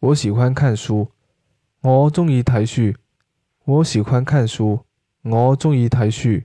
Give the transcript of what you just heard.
我喜欢看书。我中意睇书。我喜欢看书。我中意睇书。